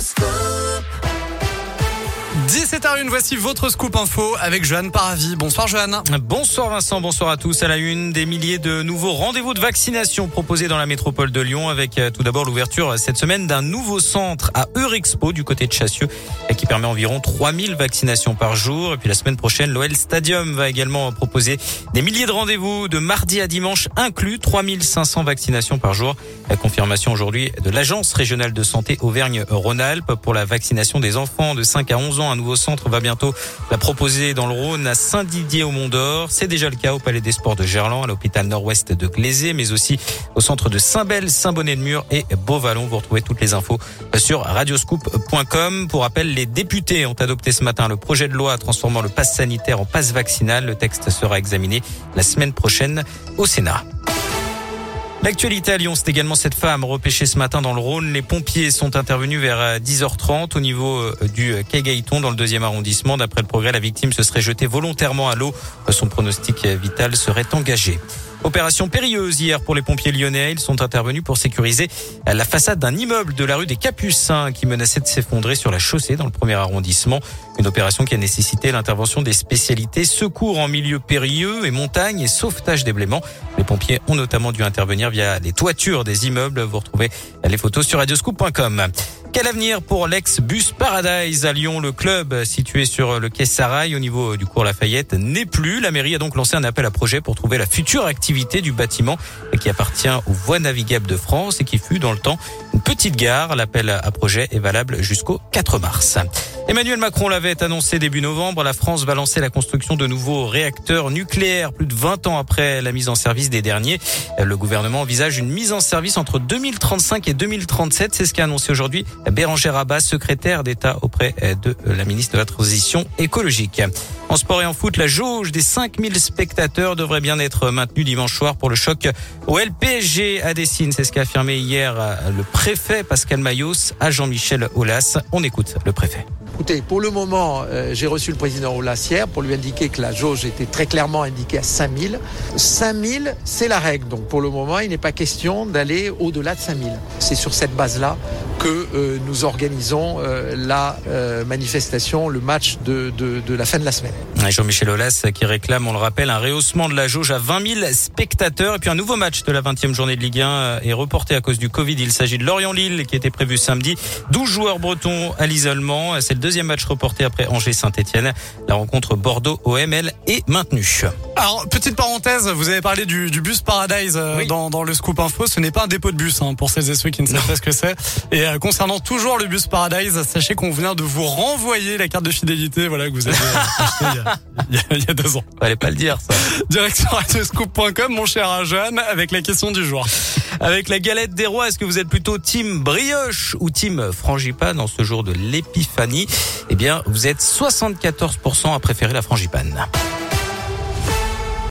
Just go 17h01, voici votre scoop info avec Joanne Paravi. Bonsoir Joanne. Bonsoir Vincent, bonsoir à tous. À la une, des milliers de nouveaux rendez-vous de vaccination proposés dans la métropole de Lyon avec euh, tout d'abord l'ouverture cette semaine d'un nouveau centre à Eurexpo du côté de Chassieux euh, qui permet environ 3000 vaccinations par jour. Et puis la semaine prochaine, l'OL Stadium va également proposer des milliers de rendez-vous de mardi à dimanche inclus, 3500 vaccinations par jour. La confirmation aujourd'hui de l'Agence régionale de santé Auvergne-Rhône-Alpes pour la vaccination des enfants de 5 à 11 ans nouveau centre va bientôt la proposer dans le Rhône à Saint-Didier au Mont-d'Or. C'est déjà le cas au Palais des Sports de Gerland, à l'hôpital nord-ouest de Glazé, mais aussi au centre de Saint-Bel, Saint-Bonnet-de-Mur et Beauvallon. Vous retrouvez toutes les infos sur radioscoop.com. Pour rappel, les députés ont adopté ce matin le projet de loi transformant le pass sanitaire en passe vaccinal. Le texte sera examiné la semaine prochaine au Sénat. L'actualité à Lyon, c'est également cette femme repêchée ce matin dans le Rhône. Les pompiers sont intervenus vers 10h30 euh, au niveau euh, du quai Gaëton dans le deuxième arrondissement. D'après le progrès, la victime se serait jetée volontairement à l'eau. Son pronostic vital serait engagé. Opération périlleuse hier pour les pompiers lyonnais. Ils sont intervenus pour sécuriser la façade d'un immeuble de la rue des Capucins qui menaçait de s'effondrer sur la chaussée dans le premier arrondissement. Une opération qui a nécessité l'intervention des spécialités secours en milieu périlleux et montagne et sauvetage des bléments. Les pompiers ont notamment dû intervenir via les toitures des immeubles. Vous retrouvez les photos sur radioscoop.com. Quel avenir pour l'ex-bus Paradise à Lyon Le club situé sur le quai Sarail au niveau du cours Lafayette n'est plus. La mairie a donc lancé un appel à projet pour trouver la future activité du bâtiment qui appartient aux voies navigables de France et qui fut dans le temps une petite gare. L'appel à projet est valable jusqu'au 4 mars. Emmanuel Macron l'avait annoncé début novembre. La France va lancer la construction de nouveaux réacteurs nucléaires plus de 20 ans après la mise en service des derniers. Le gouvernement envisage une mise en service entre 2035 et 2037. C'est ce qu'a annoncé aujourd'hui Bérangère Abbas, secrétaire d'État auprès de la ministre de la Transition écologique. En sport et en foot, la jauge des 5000 spectateurs devrait bien être maintenue dimanche soir pour le choc au LPSG à Dessine. C'est ce qu'a affirmé hier le préfet Pascal Mayos à Jean-Michel Aulas. On écoute le préfet. Écoutez, pour le moment, euh, j'ai reçu le président Aulas hier pour lui indiquer que la jauge était très clairement indiquée à 5000. 5000, c'est la règle. Donc pour le moment, il n'est pas question d'aller au-delà de 5000. C'est sur cette base-là que euh, nous organisons euh, la manifestation, le match de, de, de, la fin de la semaine. Jean-Michel Aulas qui réclame, on le rappelle, un rehaussement de la jauge à 20 000 spectateurs. Et puis un nouveau match de la 20e journée de Ligue 1 est reporté à cause du Covid. Il s'agit de Lorient-Lille qui était prévu samedi. 12 joueurs bretons à l'isolement. C'est le deuxième match reporté après Angers-Saint-Etienne. La rencontre Bordeaux-OML est maintenue. Alors, petite parenthèse, vous avez parlé du, bus Paradise euh, dans, dans, le Scoop Info. Ce n'est pas un dépôt de bus, hein, pour celles et ceux qui ne savent pas ce que c'est. Et euh, concernant toujours le bus Paradise, sachez qu'on vient de vous renvoyer la carte de fidélité voilà, que vous avez achetée il, y a, il y a deux ans. Fallait pas le dire, ça. Direction radioscoop.com, mon cher Jeanne, avec la question du jour. Avec la galette des rois, est-ce que vous êtes plutôt team brioche ou team frangipane en ce jour de l'épiphanie? Eh bien, vous êtes 74% à préférer la frangipane.